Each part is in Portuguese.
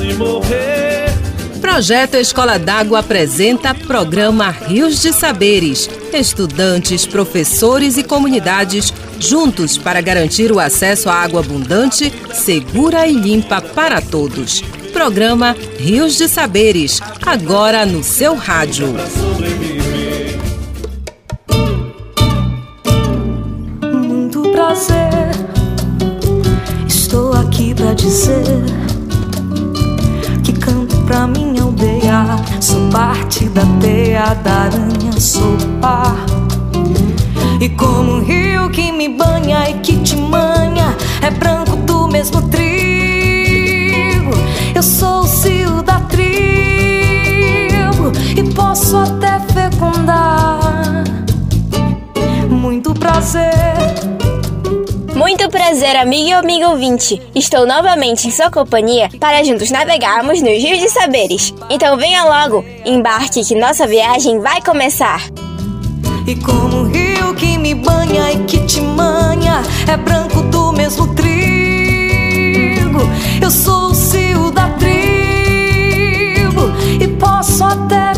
e morrer. Projeto Escola d'Água apresenta programa Rios de Saberes. Estudantes, professores e comunidades juntos para garantir o acesso à água abundante, segura e limpa para todos. Programa Rios de Saberes, agora no seu rádio. Muito prazer, estou aqui pra dizer pra minha aldeia. Sou parte da teia da aranha, sou par. E como um rio que me banha e que te Prazer, amigo e amigo ouvinte. Estou novamente em sua companhia para juntos navegarmos nos rios de saberes. Então venha logo, embarque que nossa viagem vai começar. E como um rio que me banha e que te manha, é branco do mesmo trigo. Eu sou o cio da tribo e posso até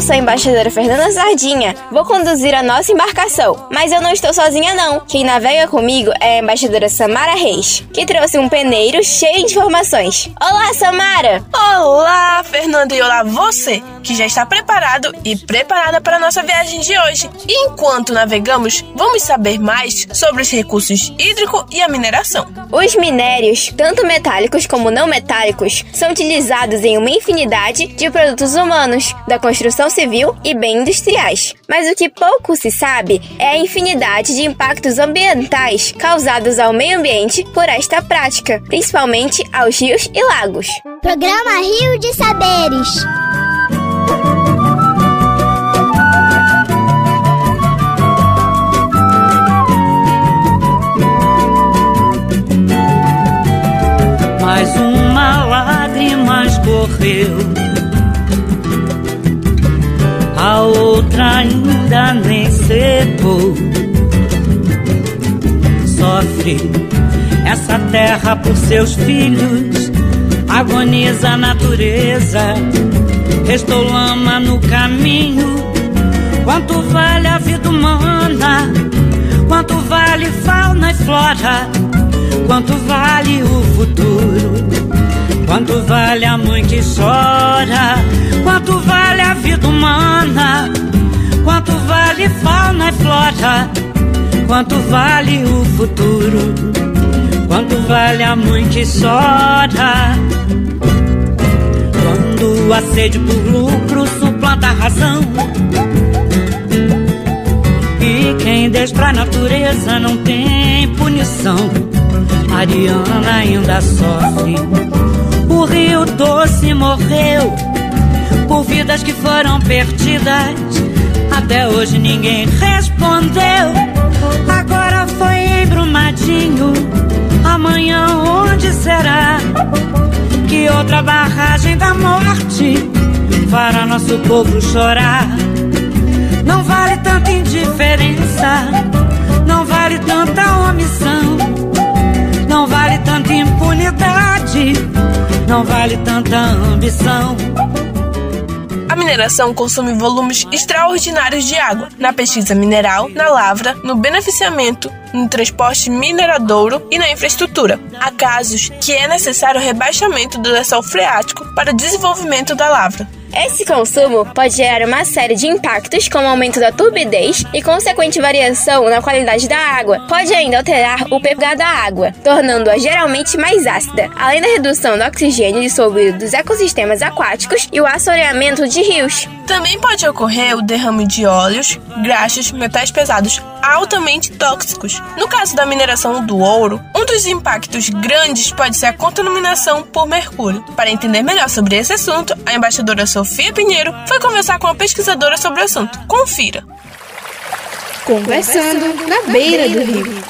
Eu sou a embaixadora Fernanda Sardinha. Vou conduzir a nossa embarcação. Mas eu não estou sozinha, não. Quem navega comigo é a embaixadora Samara Reis, que trouxe um peneiro cheio de informações. Olá, Samara! Olá, Fernanda, e olá você, que já está preparado e preparada para a nossa viagem de hoje. E enquanto navegamos, vamos saber mais sobre os recursos hídricos e a mineração. Os minérios, tanto metálicos como não metálicos, são utilizados em uma infinidade de produtos humanos, da construção civil e bem industriais. Mas o que pouco se sabe é a infinidade de impactos ambientais causados ao meio ambiente por esta prática, principalmente aos rios e lagos. Programa Rio de Saberes. Mais uma lágrima escorreu, a outra ainda nem secou. Sofre essa terra por seus filhos, agoniza a natureza, restou lama no caminho. Quanto vale a vida humana? Quanto vale fauna e flora? Quanto vale o futuro? Quanto vale a mãe que chora? Quanto vale a vida humana? Quanto vale fauna e flora? Quanto vale o futuro? Quanto vale a mãe que chora? Quando a sede por lucro suplanta a razão. E quem destrói a natureza não tem punição. Mariana ainda sofre. O Rio Doce morreu por vidas que foram perdidas. Até hoje ninguém respondeu. Agora foi em Brumadinho. Amanhã onde será? Que outra barragem da morte fará nosso povo chorar? Não vale tanta indiferença, não vale tanta omissão, tanta impunidade, não vale tanta ambição. A mineração consome volumes extraordinários de água na pesquisa mineral, na lavra, no beneficiamento, no transporte mineradouro e na infraestrutura. Há casos que é necessário rebaixamento do lençol freático para o desenvolvimento da lavra. Esse consumo pode gerar uma série de impactos, como aumento da turbidez e consequente variação na qualidade da água. Pode ainda alterar o pH da água, tornando-a geralmente mais ácida, além da redução do oxigênio dissolvido dos ecossistemas aquáticos e o assoreamento de rios. Também pode ocorrer o derrame de óleos, graxas, metais pesados altamente tóxicos. No caso da mineração do ouro, um dos impactos grandes pode ser a contaminação por mercúrio. Para entender melhor sobre esse assunto, a embaixadora Sofia Pinheiro foi conversar com a pesquisadora sobre o assunto. Confira. Conversando na beira do rio.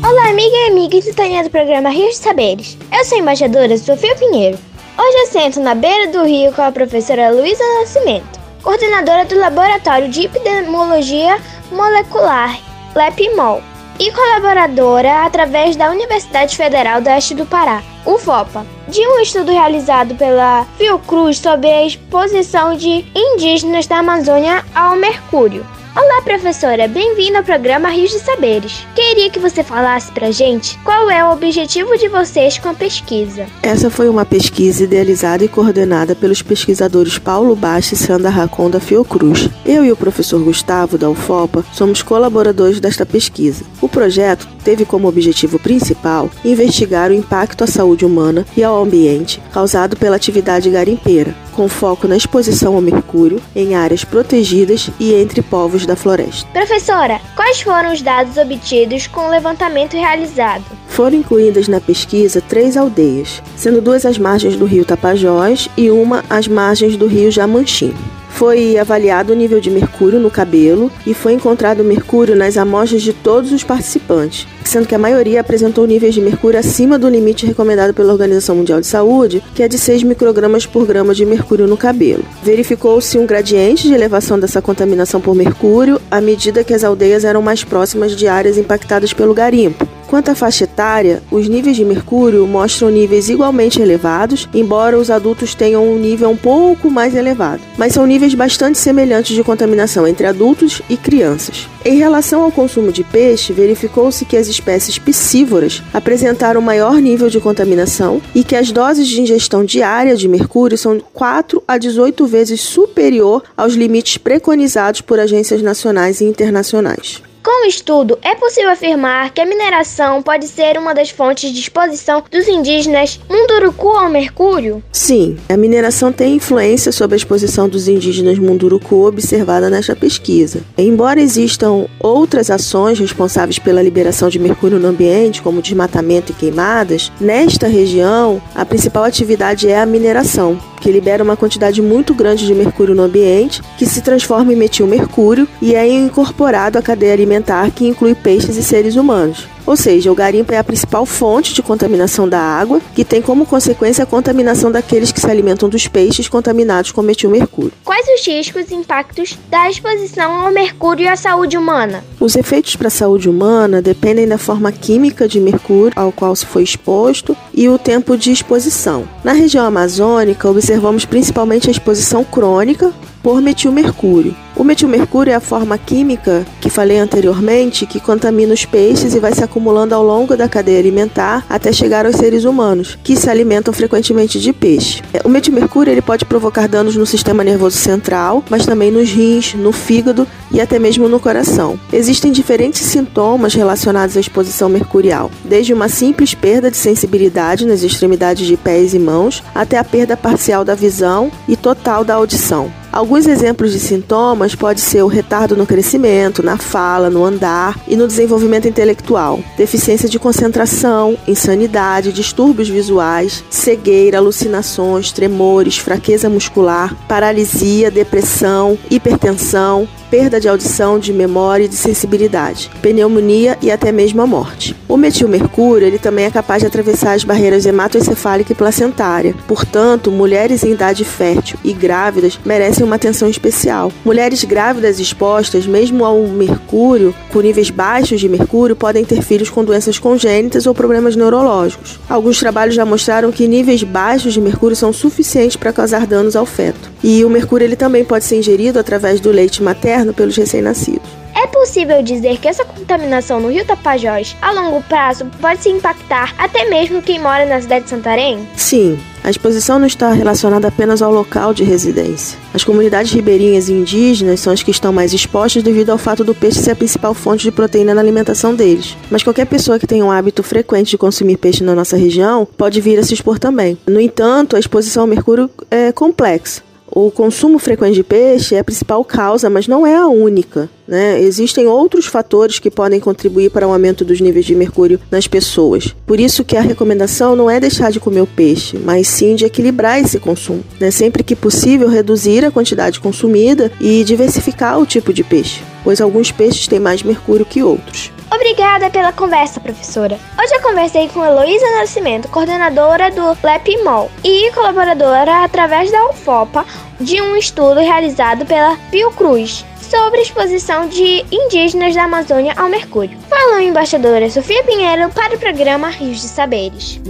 Olá, amiga e amiga sintonia do programa Rio de Saberes. Eu sou a embaixadora Sofia Pinheiro. Hoje eu sento na beira do rio com a professora Luísa Nascimento, coordenadora do Laboratório de Epidemiologia Molecular LEPMOL e colaboradora através da Universidade Federal do Oeste do Pará, UFOPA, de um estudo realizado pela Fiocruz sobre a exposição de indígenas da Amazônia ao mercúrio. Olá, professora, bem-vinda ao programa Rios de Saberes. Queria que você falasse pra gente qual é o objetivo de vocês com a pesquisa. Essa foi uma pesquisa idealizada e coordenada pelos pesquisadores Paulo Baixa e Sandra Racon da Fiocruz. Eu e o professor Gustavo da UFOPA somos colaboradores desta pesquisa. O projeto teve como objetivo principal investigar o impacto à saúde humana e ao ambiente causado pela atividade garimpeira, com foco na exposição ao mercúrio em áreas protegidas e entre povos da floresta. Professora, quais foram os dados obtidos com o levantamento realizado? Foram incluídas na pesquisa três aldeias, sendo duas às margens do rio Tapajós e uma às margens do rio Jamanchim. Foi avaliado o nível de mercúrio no cabelo e foi encontrado mercúrio nas amostras de todos os participantes, sendo que a maioria apresentou níveis de mercúrio acima do limite recomendado pela Organização Mundial de Saúde, que é de 6 microgramas por grama de mercúrio no cabelo. Verificou-se um gradiente de elevação dessa contaminação por mercúrio à medida que as aldeias eram mais próximas de áreas impactadas pelo garimpo. Quanto à faixa etária, os níveis de mercúrio mostram níveis igualmente elevados, embora os adultos tenham um nível um pouco mais elevado, mas são níveis bastante semelhantes de contaminação entre adultos e crianças. Em relação ao consumo de peixe, verificou-se que as espécies piscívoras apresentaram maior nível de contaminação e que as doses de ingestão diária de mercúrio são 4 a 18 vezes superior aos limites preconizados por agências nacionais e internacionais. Com o estudo, é possível afirmar que a mineração pode ser uma das fontes de exposição dos indígenas Munduruku ao mercúrio? Sim, a mineração tem influência sobre a exposição dos indígenas Munduruku observada nesta pesquisa. Embora existam outras ações responsáveis pela liberação de mercúrio no ambiente, como desmatamento e queimadas, nesta região a principal atividade é a mineração que libera uma quantidade muito grande de mercúrio no ambiente, que se transforma em metilmercúrio e é incorporado à cadeia alimentar, que inclui peixes e seres humanos. Ou seja, o garimpo é a principal fonte de contaminação da água, que tem como consequência a contaminação daqueles que se alimentam dos peixes contaminados com metilmercúrio. Quais os riscos e impactos da exposição ao mercúrio e à saúde humana? Os efeitos para a saúde humana dependem da forma química de mercúrio ao qual se foi exposto e o tempo de exposição. Na região amazônica, observamos principalmente a exposição crônica por metilmercúrio. O metilmercúrio é a forma química que falei anteriormente que contamina os peixes e vai se acumulando ao longo da cadeia alimentar até chegar aos seres humanos, que se alimentam frequentemente de peixe. É, o metilmercúrio ele pode provocar danos no sistema nervoso central, mas também nos rins, no fígado e até mesmo no coração. Existem diferentes sintomas relacionados à exposição mercurial, desde uma simples perda de sensibilidade nas extremidades de pés e mãos até a perda parcial da visão e total da audição. Alguns exemplos de sintomas pode ser o retardo no crescimento, na fala, no andar e no desenvolvimento intelectual, deficiência de concentração, insanidade, distúrbios visuais, cegueira, alucinações, tremores, fraqueza muscular, paralisia, depressão, hipertensão, perda de audição, de memória e de sensibilidade, pneumonia e até mesmo a morte. O metilmercúrio ele também é capaz de atravessar as barreiras hematoencefálica e placentária. Portanto, mulheres em idade fértil e grávidas merecem uma atenção especial. Mulheres grávidas expostas, mesmo ao mercúrio, com níveis baixos de mercúrio, podem ter filhos com doenças congênitas ou problemas neurológicos. Alguns trabalhos já mostraram que níveis baixos de mercúrio são suficientes para causar danos ao feto. E o mercúrio ele também pode ser ingerido através do leite materno pelos recém-nascidos. É possível dizer que essa contaminação no rio Tapajós, a longo prazo, pode se impactar até mesmo quem mora na cidade de Santarém? Sim, a exposição não está relacionada apenas ao local de residência. As comunidades ribeirinhas e indígenas são as que estão mais expostas devido ao fato do peixe ser a principal fonte de proteína na alimentação deles. Mas qualquer pessoa que tenha um hábito frequente de consumir peixe na nossa região pode vir a se expor também. No entanto, a exposição ao mercúrio é complexa. O consumo frequente de peixe é a principal causa, mas não é a única. Né? Existem outros fatores que podem contribuir para o aumento dos níveis de mercúrio nas pessoas. Por isso que a recomendação não é deixar de comer o peixe, mas sim de equilibrar esse consumo. Né? Sempre que possível, reduzir a quantidade consumida e diversificar o tipo de peixe, pois alguns peixes têm mais mercúrio que outros. Obrigada pela conversa, professora. Hoje eu conversei com Heloísa Nascimento, coordenadora do LEPMOL e colaboradora através da UFOPA de um estudo realizado pela Fiocruz sobre a exposição de indígenas da Amazônia ao mercúrio. Falou a embaixadora Sofia Pinheiro para o programa Rios de Saberes.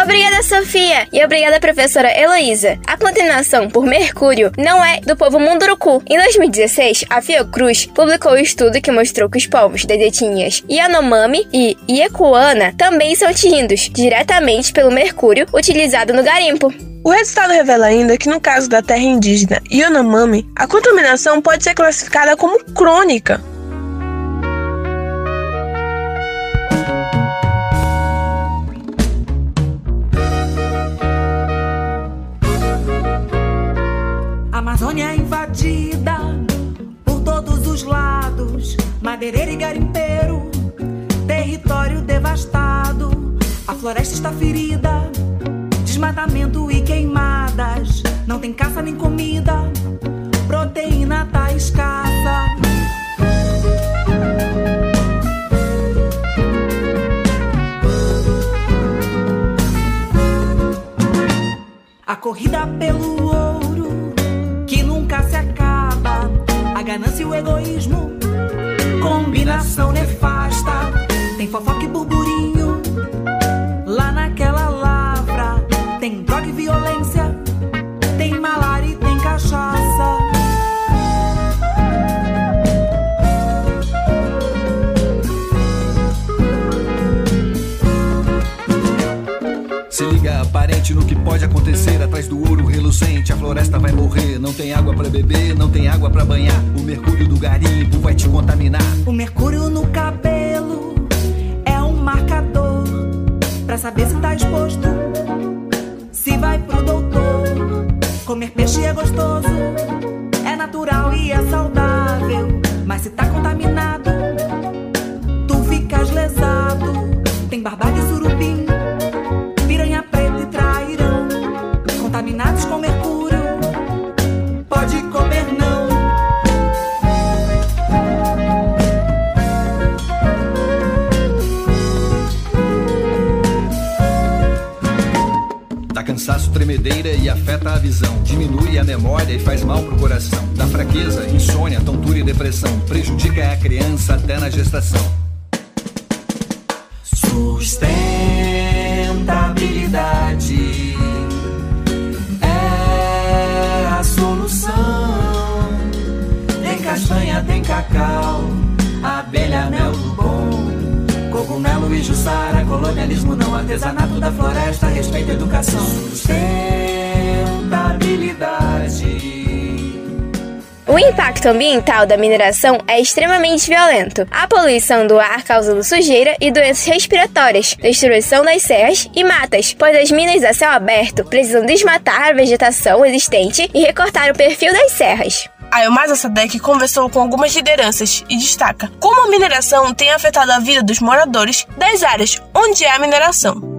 Obrigada, Sofia! E obrigada, professora Heloísa. A contaminação por mercúrio não é do povo Munduruku. Em 2016, a Fiocruz publicou um estudo que mostrou que os povos das etnias Yanomami e Iekuana também são atingidos diretamente pelo mercúrio utilizado no garimpo. O resultado revela ainda que no caso da terra indígena Yanomami, a contaminação pode ser classificada como crônica, Amazônia é invadida por todos os lados, madeireiro e garimpeiro, território devastado, a floresta está ferida, desmatamento e queimadas, não tem caça nem comida, proteína tá escassa. A corrida pelo ouro A ganância e o egoísmo, combinação nefasta. Tem fofoca e burburinho lá naquela lavra. Tem droga e violência, tem malária e tem cachaça. Parente, no que pode acontecer. Atrás do ouro relucente, a floresta vai morrer. Não tem água pra beber, não tem água pra banhar. O mercúrio do garimpo vai te contaminar. O mercúrio no cabelo é um marcador pra saber se tá exposto. Se vai pro doutor, comer peixe é gostoso, e afeta a visão. Diminui a memória e faz mal pro coração. Dá fraqueza, insônia, tontura e depressão. Prejudica a criança até na gestação. Sustentabilidade é a solução. Tem castanha, tem cacau, abelha, mel do bom. Cogumelo e jussara, colonialismo não artesanato da floresta, respeito educação. Sustentabilidade. O impacto ambiental da mineração é extremamente violento. A poluição do ar causando sujeira e doenças respiratórias, destruição das serras e matas, pois as minas a céu aberto precisam desmatar a vegetação existente e recortar o perfil das serras. A Elmasa Sadek conversou com algumas lideranças e destaca como a mineração tem afetado a vida dos moradores das áreas onde há mineração.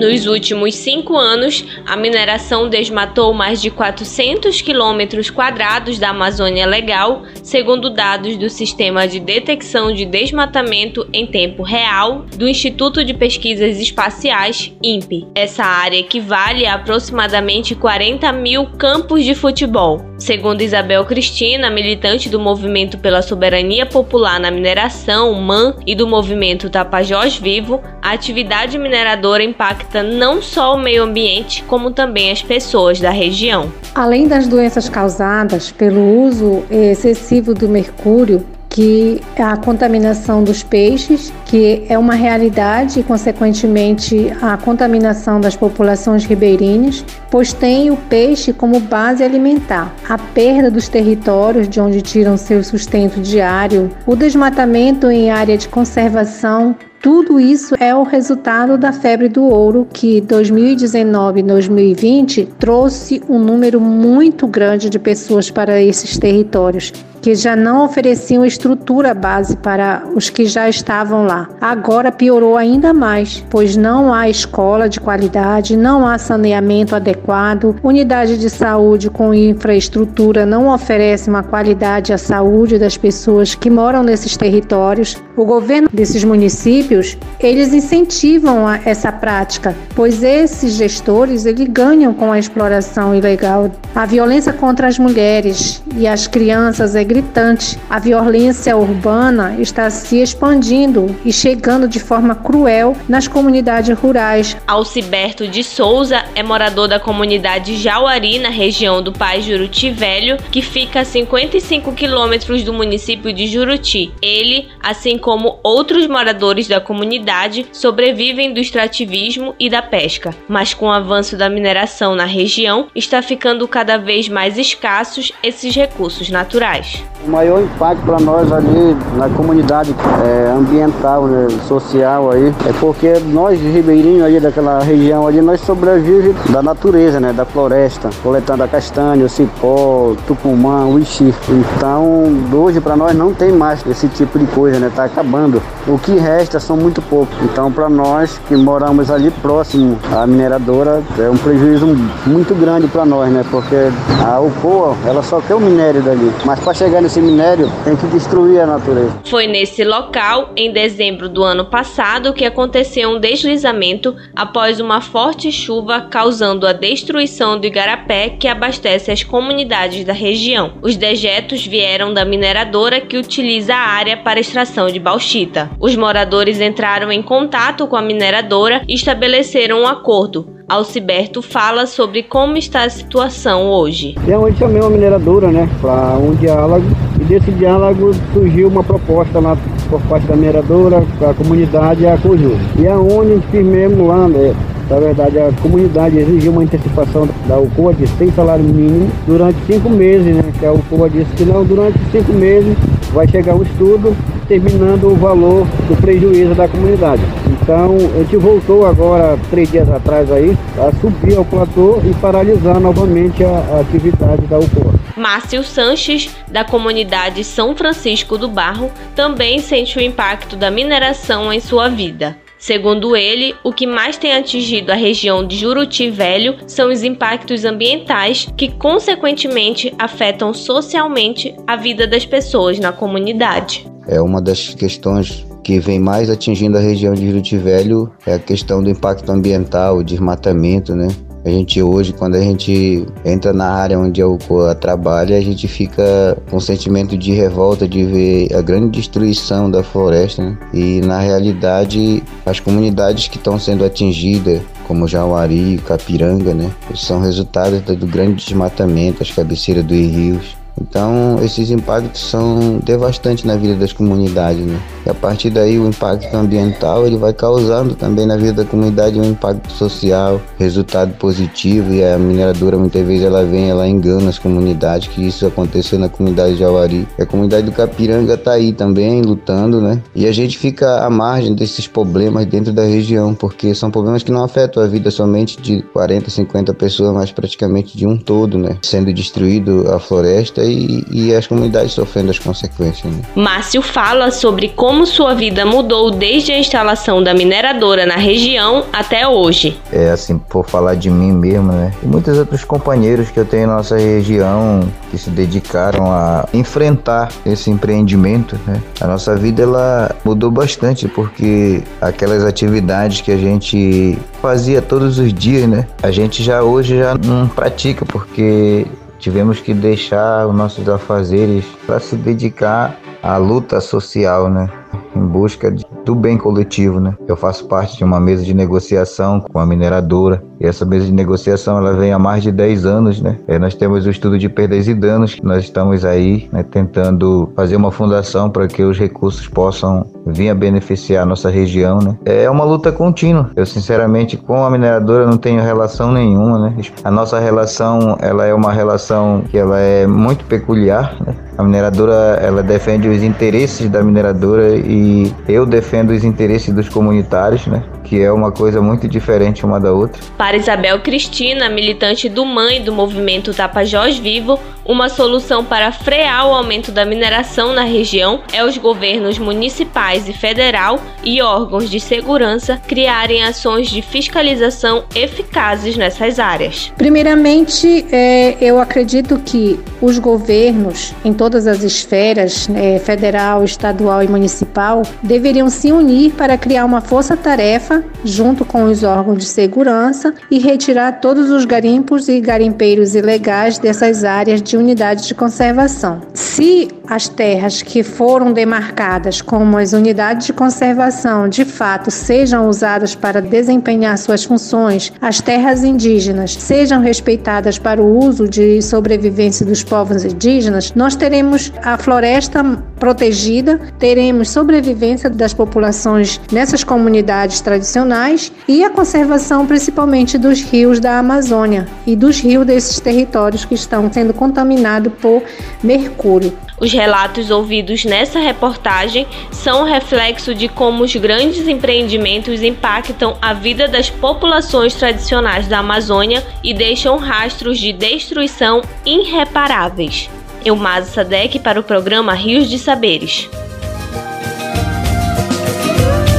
Nos últimos cinco anos, a mineração desmatou mais de 400 quilômetros quadrados da Amazônia Legal, segundo dados do Sistema de Detecção de Desmatamento em Tempo Real do Instituto de Pesquisas Espaciais, INPE. Essa área equivale a aproximadamente 40 mil campos de futebol. Segundo Isabel Cristina, militante do Movimento pela Soberania Popular na Mineração, MAN, e do Movimento Tapajós Vivo, a atividade mineradora impacta não só o meio ambiente, como também as pessoas da região. Além das doenças causadas pelo uso excessivo do mercúrio, que a contaminação dos peixes, que é uma realidade e, consequentemente, a contaminação das populações ribeirinhas, pois tem o peixe como base alimentar. A perda dos territórios de onde tiram seu sustento diário, o desmatamento em área de conservação, tudo isso é o resultado da febre do ouro que 2019 e 2020 trouxe um número muito grande de pessoas para esses territórios que já não ofereciam estrutura base para os que já estavam lá. Agora piorou ainda mais, pois não há escola de qualidade, não há saneamento adequado, unidade de saúde com infraestrutura não oferece uma qualidade à saúde das pessoas que moram nesses territórios. O governo desses municípios, eles incentivam a, essa prática, pois esses gestores, eles ganham com a exploração ilegal. A violência contra as mulheres e as crianças é gritante. A violência urbana está se expandindo e chegando de forma cruel nas comunidades rurais. Alciberto de Souza é morador da comunidade Jauari, na região do Pai Juruti Velho, que fica a 55 quilômetros do município de Juruti. Ele, assim como outros moradores da comunidade, sobrevivem do extrativismo e da pesca, mas com o avanço da mineração na região, está ficando cada vez mais escassos esses recursos naturais. O maior impacto para nós ali na comunidade é, ambiental, né, social aí, é porque nós de Ribeirinho ali daquela região ali, nós sobrevivemos da natureza, né, da floresta, coletando a castanha, o cipó, o tucumã, o ixi. Então, hoje para nós não tem mais esse tipo de coisa, né, tá acabando. O que resta são muito poucos. Então, para nós que moramos ali próximo à mineradora, é um prejuízo muito grande para nós, né, porque a Alcoa, ela só quer o minério dali, mas para chegar nesse minério tem que destruir a natureza. Foi nesse local, em dezembro do ano passado, que aconteceu um deslizamento após uma forte chuva causando a destruição do igarapé que abastece as comunidades da região. Os dejetos vieram da mineradora que utiliza a área para extração de bauxita. Os moradores entraram em contato com a mineradora e estabeleceram um acordo. Alciberto fala sobre como está a situação hoje. Eu chamei uma mineradora, né, para um diálogo e desse diálogo surgiu uma proposta lá por parte da mineradora, a comunidade e a COJU. E aonde firmemos lá, né, na verdade, a comunidade exigiu uma antecipação da UCOA de seis salários mínimos durante cinco meses, né? Que a UCOA disse que não, durante cinco meses vai chegar um estudo determinando o valor do prejuízo da comunidade. Então, a gente voltou agora, três dias atrás aí, a subir ao platô e paralisar novamente a, a atividade da UCOA. Márcio Sanches, da comunidade São Francisco do Barro, também sente o impacto da mineração em sua vida. Segundo ele, o que mais tem atingido a região de Juruti Velho são os impactos ambientais que, consequentemente, afetam socialmente a vida das pessoas na comunidade. É uma das questões que vem mais atingindo a região de Juruti Velho é a questão do impacto ambiental, o desmatamento, né? A gente hoje, quando a gente entra na área onde o COA trabalha, a gente fica com um sentimento de revolta de ver a grande destruição da floresta. Né? E na realidade, as comunidades que estão sendo atingidas, como Jauari, Capiranga, né, são resultados do grande desmatamento, as cabeceiras dos rios. Então, esses impactos são devastantes na vida das comunidades, né? E a partir daí, o impacto ambiental ele vai causando também na vida da comunidade um impacto social, resultado positivo. E a mineradora muitas vezes ela vem, ela engana as comunidades, que isso aconteceu na comunidade de Avari. E a comunidade do Capiranga está aí também lutando, né? E a gente fica à margem desses problemas dentro da região, porque são problemas que não afetam a vida somente de 40, 50 pessoas, mas praticamente de um todo, né? Sendo destruído a floresta e, e as comunidades sofrendo as consequências. Né? Márcio fala sobre como sua vida mudou desde a instalação da mineradora na região até hoje. É assim, por falar de mim mesmo, né? E muitos outros companheiros que eu tenho na nossa região que se dedicaram a enfrentar esse empreendimento, né? A nossa vida ela mudou bastante porque aquelas atividades que a gente fazia todos os dias, né? A gente já hoje já não pratica porque tivemos que deixar os nossos afazeres para se dedicar à luta social, né? Em busca de, do bem coletivo, né? Eu faço parte de uma mesa de negociação com a mineradora e essa mesa de negociação ela vem há mais de 10 anos, né? É, nós temos o estudo de perdas e danos, nós estamos aí né, tentando fazer uma fundação para que os recursos possam vir a beneficiar a nossa região, né? É uma luta contínua. Eu sinceramente com a mineradora não tenho relação nenhuma, né? A nossa relação ela é uma relação que ela é muito peculiar, né? A mineradora ela defende os interesses da mineradora e eu defendo os interesses dos comunitários, né? que é uma coisa muito diferente uma da outra. Para Isabel Cristina, militante do MAN do movimento Tapajós Vivo, uma solução para frear o aumento da mineração na região é os governos municipais e federal e órgãos de segurança criarem ações de fiscalização eficazes nessas áreas. Primeiramente, é, eu acredito que os governos, em todas as esferas, é, federal, estadual e municipal, deveriam se unir para criar uma força-tarefa junto com os órgãos de segurança e retirar todos os garimpos e garimpeiros ilegais dessas áreas de unidades de conservação. Se as terras que foram demarcadas como as unidades de conservação de fato sejam usadas para desempenhar suas funções, as terras indígenas sejam respeitadas para o uso de sobrevivência dos povos indígenas, nós teremos a floresta protegida, teremos sobrevivência das populações nessas comunidades tradicionais e a conservação principalmente dos rios da Amazônia e dos rios desses territórios que estão sendo contaminados por mercúrio. Os relatos ouvidos nessa reportagem são reflexo de como os grandes empreendimentos impactam a vida das populações tradicionais da Amazônia e deixam rastros de destruição irreparáveis. Elmazo Sadek para o programa Rios de Saberes.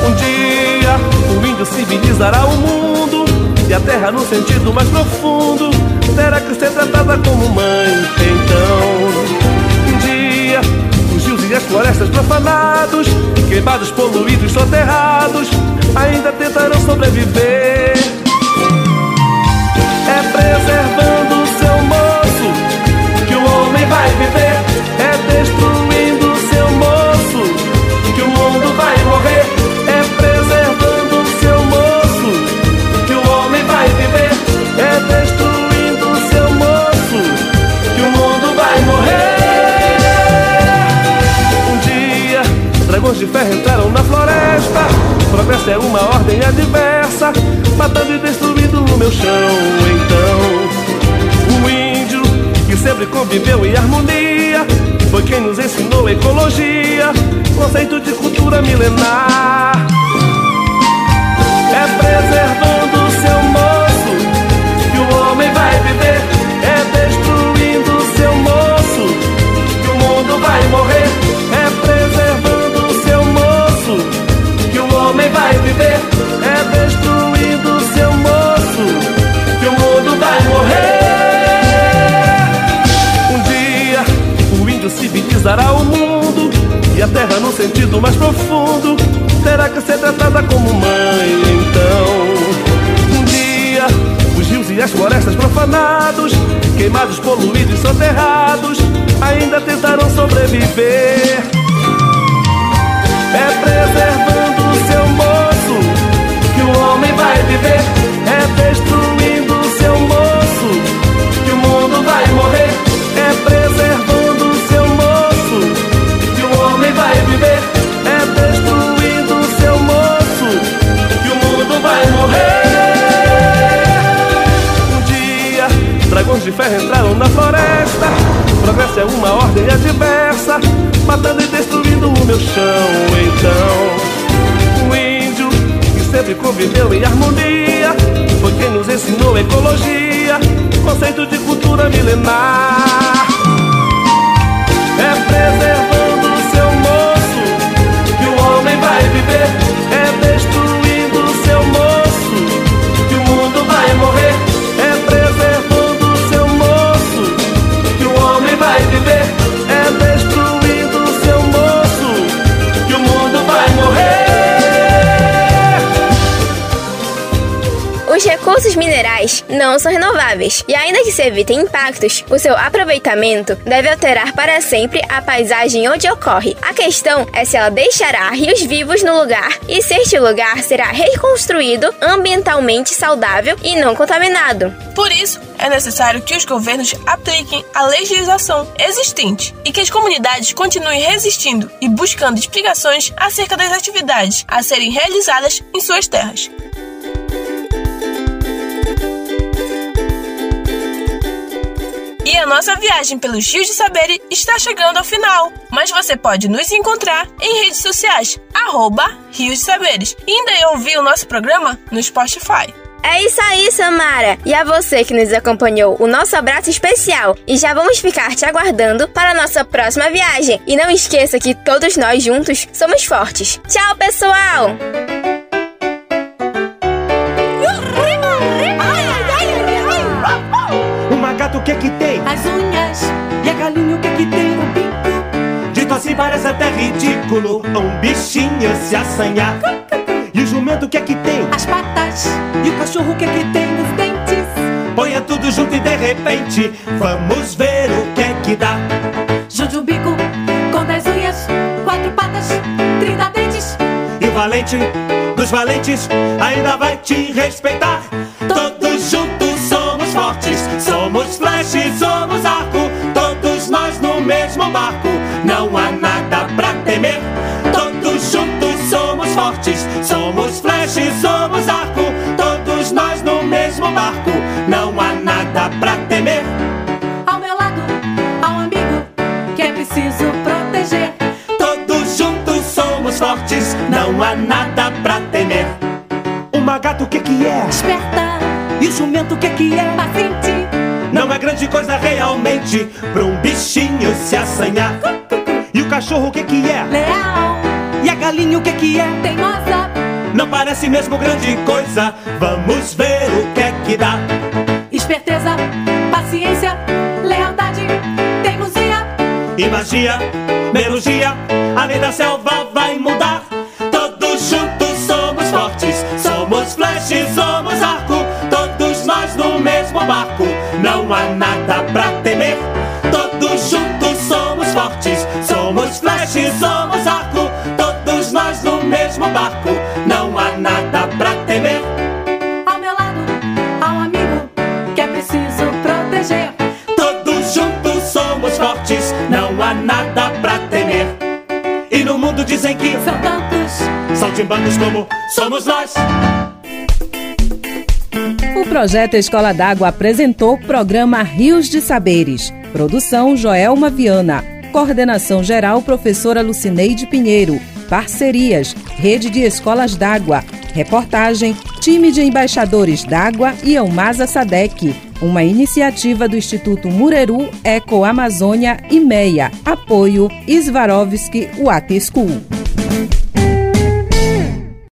Um dia o índio civilizará o mundo e a terra no sentido mais profundo terá que ser tratada como mãe. Então, um dia os rios e as florestas profanados, queimados, poluídos, soterrados, ainda tentarão sobreviver. Conceito de cultura milenar. Tentarão sobreviver. É preservando o seu moço que o homem vai viver. É destruindo o seu moço que o mundo vai morrer. É preservando o seu moço que o homem vai viver. É destruindo o seu moço que o mundo vai morrer. Um dia, dragões de ferro destruindo o meu chão. Então, o índio que sempre conviveu em harmonia foi quem nos ensinou ecologia, conceito de cultura milenar. É preservando recursos minerais não são renováveis e, ainda que se evitem impactos, o seu aproveitamento deve alterar para sempre a paisagem onde ocorre. A questão é se ela deixará rios vivos no lugar e se este lugar será reconstruído ambientalmente saudável e não contaminado. Por isso, é necessário que os governos apliquem a legislação existente e que as comunidades continuem resistindo e buscando explicações acerca das atividades a serem realizadas em suas terras. A nossa viagem pelos rios de saber está chegando ao final, mas você pode nos encontrar em redes sociais, arroba Rios de Saberes, e ainda ouvir o nosso programa no Spotify. É isso aí, Samara! E a você que nos acompanhou, o nosso abraço especial. E já vamos ficar te aguardando para a nossa próxima viagem. E não esqueça que todos nós juntos somos fortes. Tchau, pessoal! Bico. Assim parece até ridículo um bichinho se assanhar. E o jumento o que que tem? As patas. E o cachorro o que que tem? Os dentes. Ponha tudo junto e de repente vamos ver o que é que dá. Jujubico com dez unhas, quatro patas, trinta dentes. E o valente dos valentes ainda vai te respeitar. Nada pra temer. Todos juntos somos fortes, somos flash, somos arco. Todos nós no mesmo barco, não há nada pra temer. Ao meu lado, há um amigo que é preciso proteger. Todos juntos somos fortes, não há nada pra temer. Uma gata o que que é? Esperta. E o jumento o que que é? Paciente. Não é grande coisa realmente pra cachorro o que que é? Leal. E a galinha o que que é? Teimosa. Não parece mesmo grande coisa, vamos ver o que é que dá. Esperteza. Paciência. Lealdade. Teimosia. E magia, melodia, a lei da selva vai mudar. Todos juntos somos fortes, somos flash, somos arco. Todos nós no mesmo barco, não há nada projeto Escola d'Água apresentou o programa Rios de Saberes. Produção Joelma Viana. Coordenação geral professora Lucineide Pinheiro. Parcerias Rede de Escolas d'Água. Reportagem Time de Embaixadores d'Água e Elmasa Sadec. Uma iniciativa do Instituto Mureru Eco Amazônia e MEIA. Apoio Svarovski Water School.